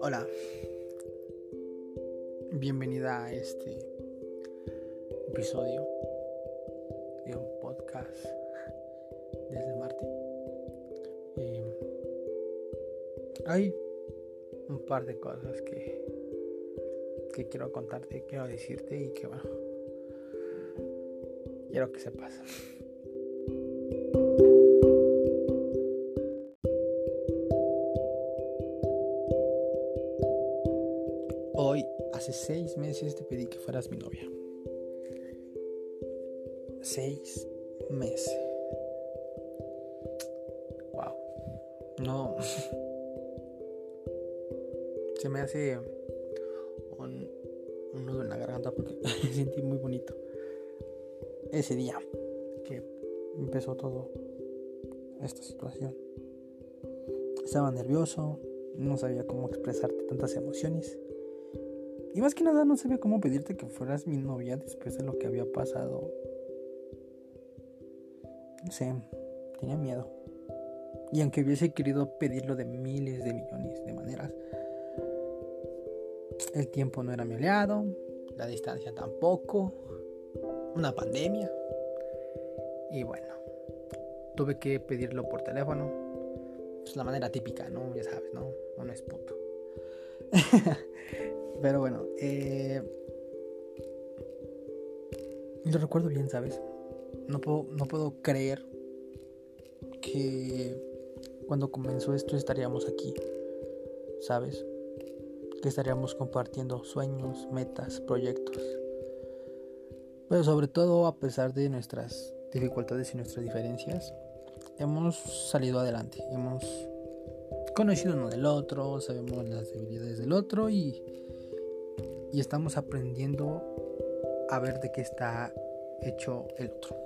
Hola, bienvenida a este episodio de un podcast desde Marte. Eh, hay un par de cosas que, que quiero contarte, quiero decirte y que bueno, quiero que sepas. Meses te pedí que fueras mi novia. Seis meses. Wow. No. Se me hace un, nudo en la garganta porque me sentí muy bonito. Ese día que empezó todo esta situación. Estaba nervioso, no sabía cómo expresarte tantas emociones. Y más que nada no sabía cómo pedirte que fueras mi novia después de lo que había pasado. No sé, tenía miedo. Y aunque hubiese querido pedirlo de miles de millones de maneras, el tiempo no era mi aliado, la distancia tampoco, una pandemia. Y bueno, tuve que pedirlo por teléfono. Es la manera típica, ¿no? Ya sabes, ¿no? Uno es puto. Pero bueno, eh, lo recuerdo bien, ¿sabes? No puedo, no puedo creer que cuando comenzó esto estaríamos aquí, ¿sabes? Que estaríamos compartiendo sueños, metas, proyectos. Pero sobre todo a pesar de nuestras dificultades y nuestras diferencias, hemos salido adelante, hemos conocido uno del otro, sabemos las debilidades del otro y y estamos aprendiendo a ver de qué está hecho el otro.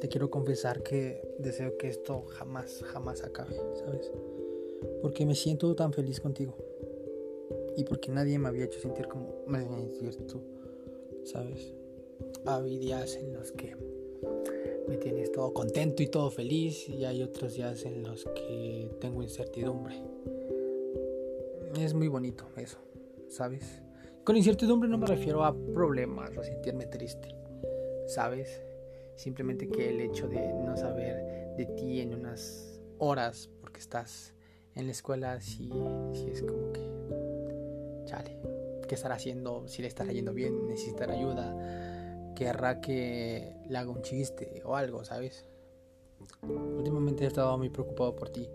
te quiero confesar que deseo que esto jamás, jamás acabe, ¿sabes? Porque me siento tan feliz contigo. Y porque nadie me había hecho sentir como me sentir tú, ¿sabes? Hay días en los que me tienes todo contento y todo feliz y hay otros días en los que tengo incertidumbre es muy bonito eso, ¿sabes? Con incertidumbre no me refiero a problemas o sentirme triste, ¿sabes? Simplemente que el hecho de no saber de ti en unas horas porque estás en la escuela, sí, sí es como que, chale, ¿qué estará haciendo? Si le estará yendo bien, necesitará ayuda, querrá que le haga un chiste o algo, ¿sabes? Últimamente he estado muy preocupado por ti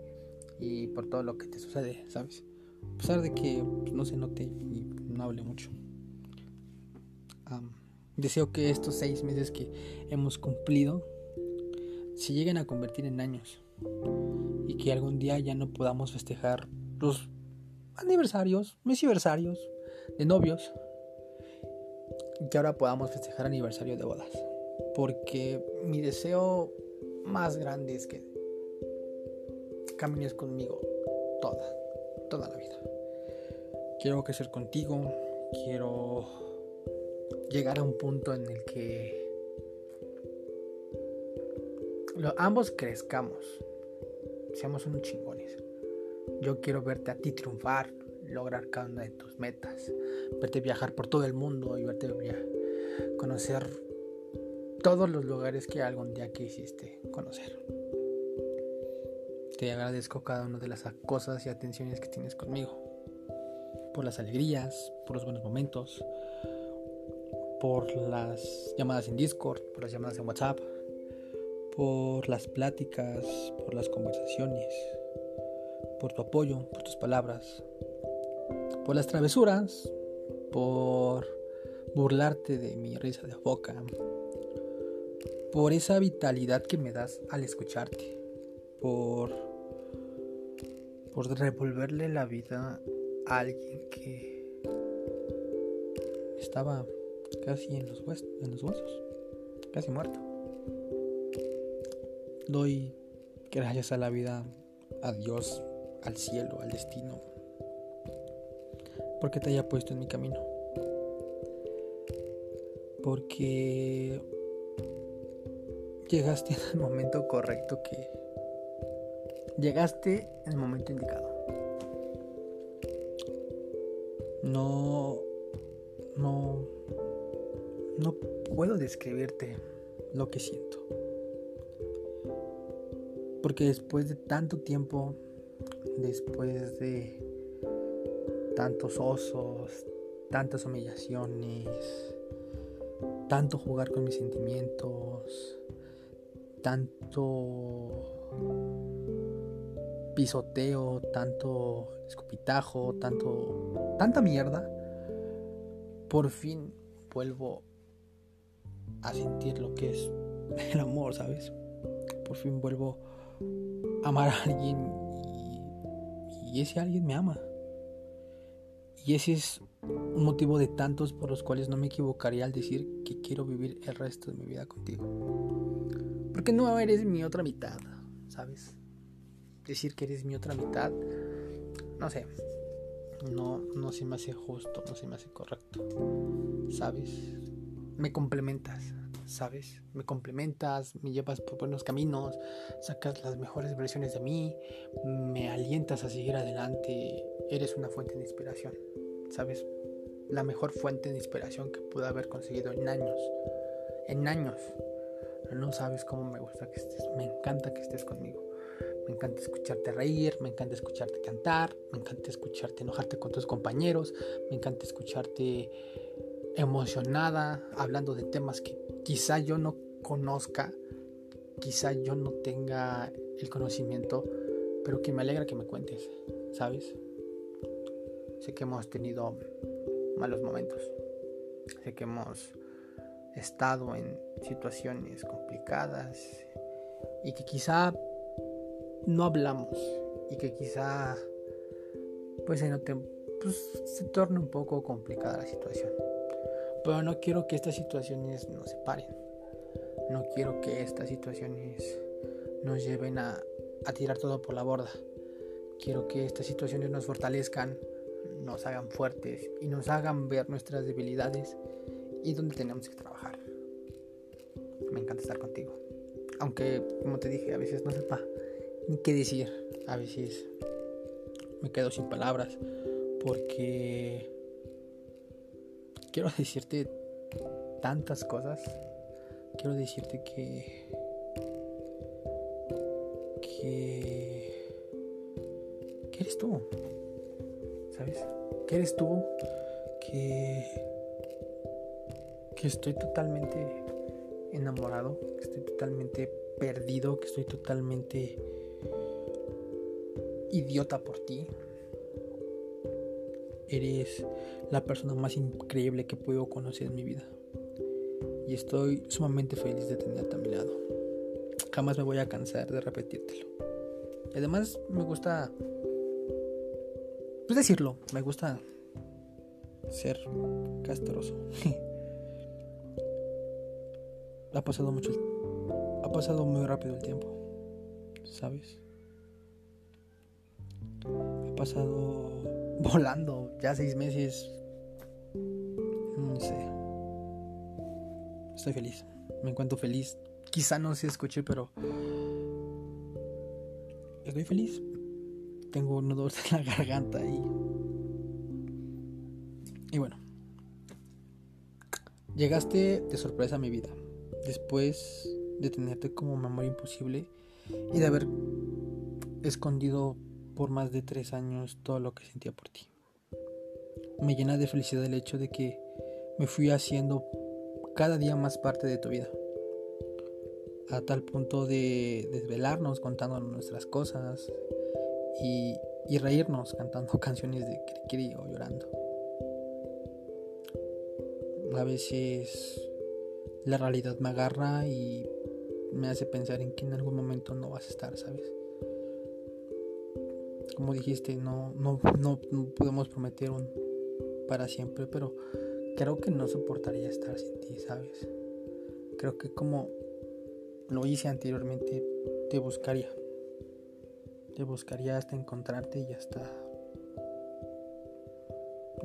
y por todo lo que te sucede, ¿sabes? A pesar de que pues, no se note y no hable mucho. deseo que estos seis meses que hemos cumplido se lleguen a convertir en años y que algún día ya no podamos festejar los aniversarios, mesiversarios de novios y que ahora podamos festejar aniversario de bodas. Porque mi deseo más grande es que camines conmigo toda, toda la vida. Quiero crecer contigo, quiero llegar a un punto en el que ambos crezcamos, seamos unos chingones. Yo quiero verte a ti triunfar, lograr cada una de tus metas, verte viajar por todo el mundo y verte conocer todos los lugares que algún día quisiste conocer. Te agradezco cada una de las cosas y atenciones que tienes conmigo. Por las alegrías, por los buenos momentos, por las llamadas en Discord, por las llamadas en WhatsApp, por las pláticas, por las conversaciones, por tu apoyo, por tus palabras, por las travesuras, por burlarte de mi risa de boca, por esa vitalidad que me das al escucharte por, por revolverle la vida a alguien que estaba casi en los, huesos, casi muerto. Doy gracias a la vida, a Dios, al cielo, al destino, porque te haya puesto en mi camino. Porque llegaste en el momento correcto que Llegaste en el momento indicado. No, no, no puedo describirte lo que siento. Porque después de tanto tiempo, después de tantos osos, tantas humillaciones, tanto jugar con mis sentimientos, tanto pisoteo, tanto escupitajo, tanto tanta mierda, por fin vuelvo a sentir lo que es el amor, ¿sabes? Por fin vuelvo a amar a alguien y, y ese alguien me ama. Y ese es un motivo de tantos por los cuales no me equivocaría al decir que quiero vivir el resto de mi vida contigo. Porque no eres mi otra mitad, ¿sabes? Decir que eres mi otra mitad, no sé, no, no se me hace justo, no se me hace correcto, ¿sabes? Me complementas, ¿sabes? Me complementas, me llevas por buenos caminos, sacas las mejores versiones de mí, me alientas a seguir adelante, eres una fuente de inspiración, ¿sabes? La mejor fuente de inspiración que pude haber conseguido en años, en años. No sabes cómo me gusta que estés, me encanta que estés conmigo. Me encanta escucharte reír, me encanta escucharte cantar, me encanta escucharte enojarte con tus compañeros, me encanta escucharte emocionada, hablando de temas que quizá yo no conozca, quizá yo no tenga el conocimiento, pero que me alegra que me cuentes, ¿sabes? Sé que hemos tenido malos momentos, sé que hemos estado en situaciones complicadas y que quizá no hablamos y que quizá pues se note pues torne un poco complicada la situación. Pero no quiero que estas situaciones nos separen. No quiero que estas situaciones nos lleven a, a tirar todo por la borda. Quiero que estas situaciones nos fortalezcan, nos hagan fuertes y nos hagan ver nuestras debilidades y dónde tenemos que trabajar. Me encanta estar contigo. Aunque, como te dije, a veces no sepa ni qué decir. A veces me quedo sin palabras porque quiero decirte tantas cosas. Quiero decirte que. que. que eres tú. ¿Sabes? Que eres tú. Que. que estoy totalmente enamorado. Que estoy totalmente perdido. Que estoy totalmente. Idiota por ti eres la persona más increíble que puedo conocer en mi vida. Y estoy sumamente feliz de tenerte a mi lado. Jamás me voy a cansar de repetírtelo. además me gusta... Pues decirlo, me gusta ser castroso. ha pasado mucho... Ha pasado muy rápido el tiempo. ¿Sabes? Pasado volando ya seis meses. No sé. Estoy feliz. Me encuentro feliz. Quizá no se escuche, pero estoy feliz. Tengo un nudo en la garganta y y bueno. Llegaste de sorpresa a mi vida. Después de tenerte como memoria imposible y de haber escondido por más de tres años todo lo que sentía por ti. Me llena de felicidad el hecho de que me fui haciendo cada día más parte de tu vida. A tal punto de desvelarnos contando nuestras cosas y, reírnos cantando canciones de Kirikiri o llorando. A veces la realidad me agarra y me hace pensar en que en algún momento no vas a estar, ¿sabes? Como dijiste, no, no, no, podemos prometer un para siempre, pero creo que no soportaría estar sin ti, ¿sabes? Creo que como lo hice anteriormente, te buscaría. Te buscaría hasta encontrarte y hasta...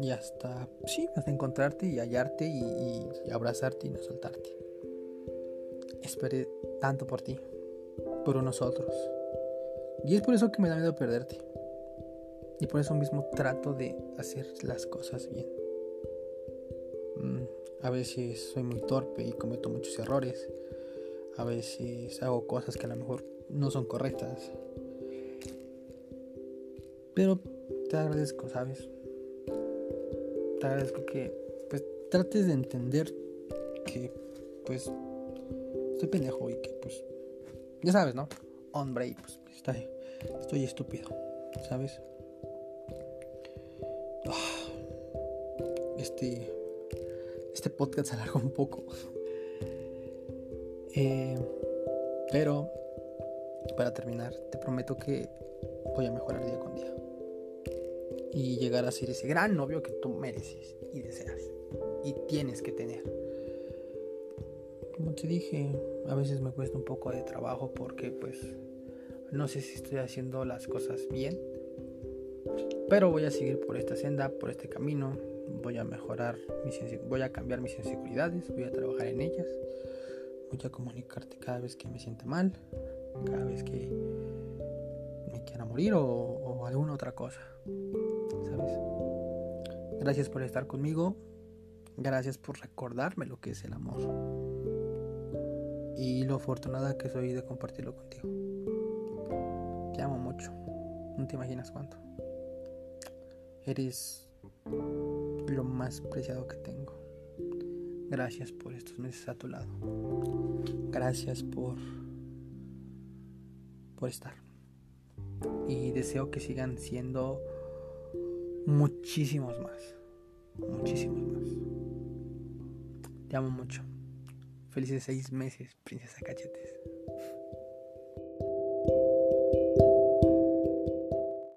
Y hasta... Sí, hasta encontrarte y hallarte y, y abrazarte y no soltarte. Esperé tanto por ti, por nosotros Y es por eso que me da miedo perderte. Y por eso mismo trato de hacer las cosas bien. Mm, a veces soy muy torpe y cometo muchos errores. A veces hago cosas que a lo mejor no son correctas. Pero te agradezco, ¿sabes? Te agradezco que pues trates de entender que pues estoy pendejo y que pues ya sabes, ¿no? Hombre, pues estoy, estoy estúpido, ¿sabes? Este este podcast se alargó un poco. Eh, pero para terminar, te prometo que voy a mejorar día con día. Y llegar a ser ese gran novio que tú mereces y deseas. Y tienes que tener. Como te dije, a veces me cuesta un poco de trabajo porque pues no sé si estoy haciendo las cosas bien. Pero voy a seguir por esta senda, por este camino. Voy a mejorar, mis voy a cambiar mis inseguridades, voy a trabajar en ellas. Voy a comunicarte cada vez que me sienta mal, cada vez que me quiera morir o, alguna otra cosa. ¿Sabes? Gracias por estar conmigo. Gracias por recordarme lo que es el amor. Y lo afortunada que soy de compartirlo contigo. Te amo mucho. No te imaginas cuánto. Eres lo más preciado que tengo. Gracias por estos meses a tu lado. Gracias por por estar. Y deseo que sigan siendo muchísimos más. Muchísimos más. Te amo mucho. Felices seis meses, princesa cachetes.